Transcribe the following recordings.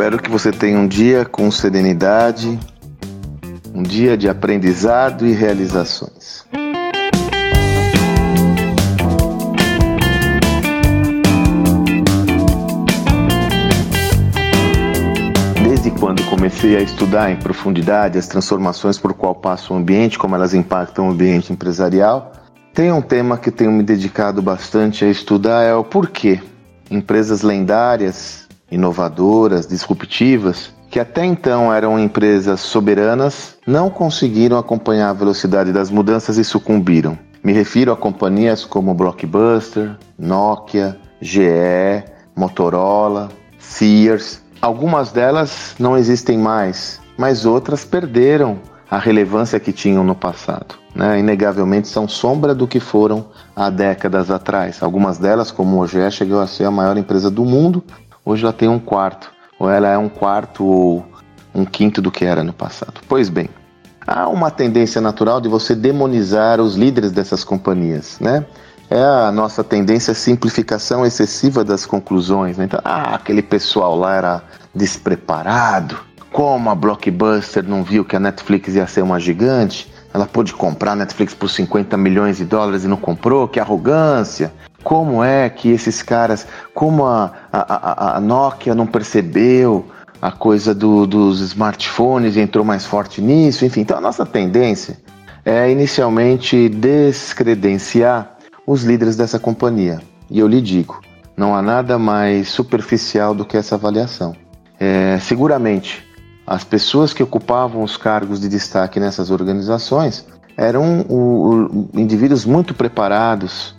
Espero que você tenha um dia com serenidade, um dia de aprendizado e realizações. Desde quando comecei a estudar em profundidade as transformações por qual passa o ambiente, como elas impactam o ambiente empresarial, tem um tema que tenho me dedicado bastante a estudar é o porquê empresas lendárias, inovadoras, disruptivas, que até então eram empresas soberanas, não conseguiram acompanhar a velocidade das mudanças e sucumbiram. Me refiro a companhias como Blockbuster, Nokia, GE, Motorola, Sears. Algumas delas não existem mais, mas outras perderam a relevância que tinham no passado. Né? Inegavelmente são sombra do que foram há décadas atrás. Algumas delas, como o OGE, chegou a ser a maior empresa do mundo, hoje ela tem um quarto, ou ela é um quarto ou um quinto do que era no passado. Pois bem, há uma tendência natural de você demonizar os líderes dessas companhias, né? É a nossa tendência à simplificação excessiva das conclusões. Né? Então, ah, aquele pessoal lá era despreparado, como a Blockbuster não viu que a Netflix ia ser uma gigante, ela pôde comprar a Netflix por 50 milhões de dólares e não comprou, que arrogância. Como é que esses caras, como a, a, a Nokia não percebeu a coisa do, dos smartphones e entrou mais forte nisso, enfim. Então a nossa tendência é inicialmente descredenciar os líderes dessa companhia. E eu lhe digo, não há nada mais superficial do que essa avaliação. É, seguramente as pessoas que ocupavam os cargos de destaque nessas organizações eram o, o, indivíduos muito preparados,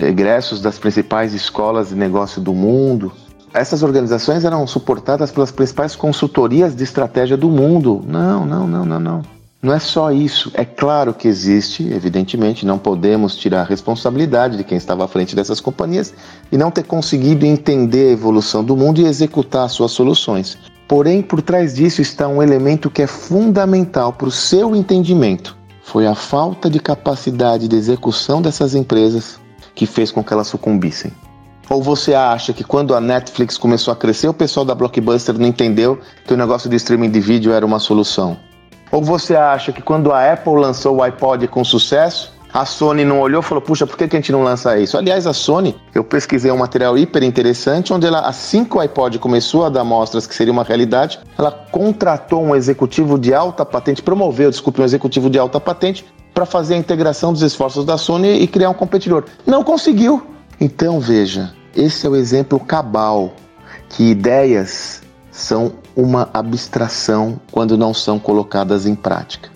egressos das principais escolas de negócio do mundo. Essas organizações eram suportadas pelas principais consultorias de estratégia do mundo. Não, não, não, não, não. Não é só isso. É claro que existe, evidentemente, não podemos tirar a responsabilidade de quem estava à frente dessas companhias e não ter conseguido entender a evolução do mundo e executar suas soluções. Porém, por trás disso está um elemento que é fundamental para o seu entendimento. Foi a falta de capacidade de execução dessas empresas que fez com que elas sucumbissem. Ou você acha que quando a Netflix começou a crescer, o pessoal da Blockbuster não entendeu que o negócio de streaming de vídeo era uma solução? Ou você acha que quando a Apple lançou o iPod com sucesso, a Sony não olhou e falou: puxa, por que, que a gente não lança isso? Aliás, a Sony, eu pesquisei um material hiper interessante, onde ela, assim que o iPod começou a dar mostras que seria uma realidade, ela contratou um executivo de alta patente, promoveu, desculpe, um executivo de alta patente, para fazer a integração dos esforços da Sony e criar um competidor. Não conseguiu. Então, veja, esse é o exemplo cabal que ideias são uma abstração quando não são colocadas em prática.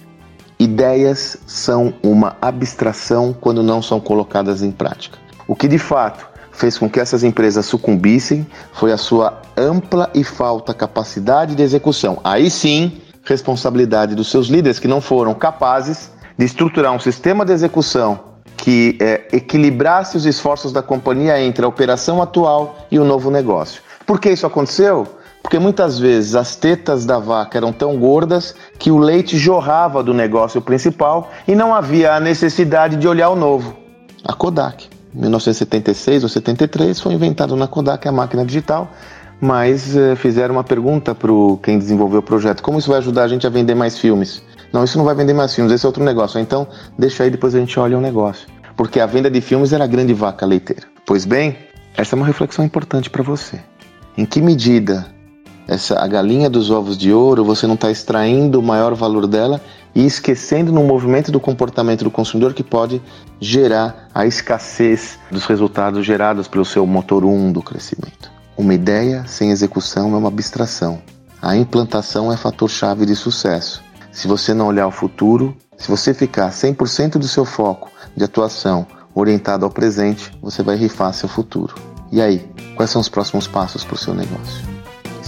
Ideias são uma abstração quando não são colocadas em prática. O que de fato fez com que essas empresas sucumbissem foi a sua ampla e falta capacidade de execução. Aí sim, responsabilidade dos seus líderes que não foram capazes de estruturar um sistema de execução que é, equilibrasse os esforços da companhia entre a operação atual e o novo negócio. Por que isso aconteceu? Porque muitas vezes as tetas da vaca eram tão gordas que o leite jorrava do negócio principal e não havia a necessidade de olhar o novo. A Kodak, 1976 ou 73, foi inventada na Kodak a máquina digital, mas eh, fizeram uma pergunta para quem desenvolveu o projeto: como isso vai ajudar a gente a vender mais filmes? Não, isso não vai vender mais filmes, esse é outro negócio. Então, deixa aí, depois a gente olha o negócio. Porque a venda de filmes era a grande vaca leiteira. Pois bem, essa é uma reflexão importante para você. Em que medida essa a galinha dos ovos de ouro, você não está extraindo o maior valor dela e esquecendo no movimento do comportamento do consumidor que pode gerar a escassez dos resultados gerados pelo seu motor 1 do crescimento. Uma ideia sem execução é uma abstração. A implantação é fator chave de sucesso. Se você não olhar o futuro, se você ficar 100% do seu foco de atuação orientado ao presente, você vai rifar seu futuro. E aí, quais são os próximos passos para o seu negócio?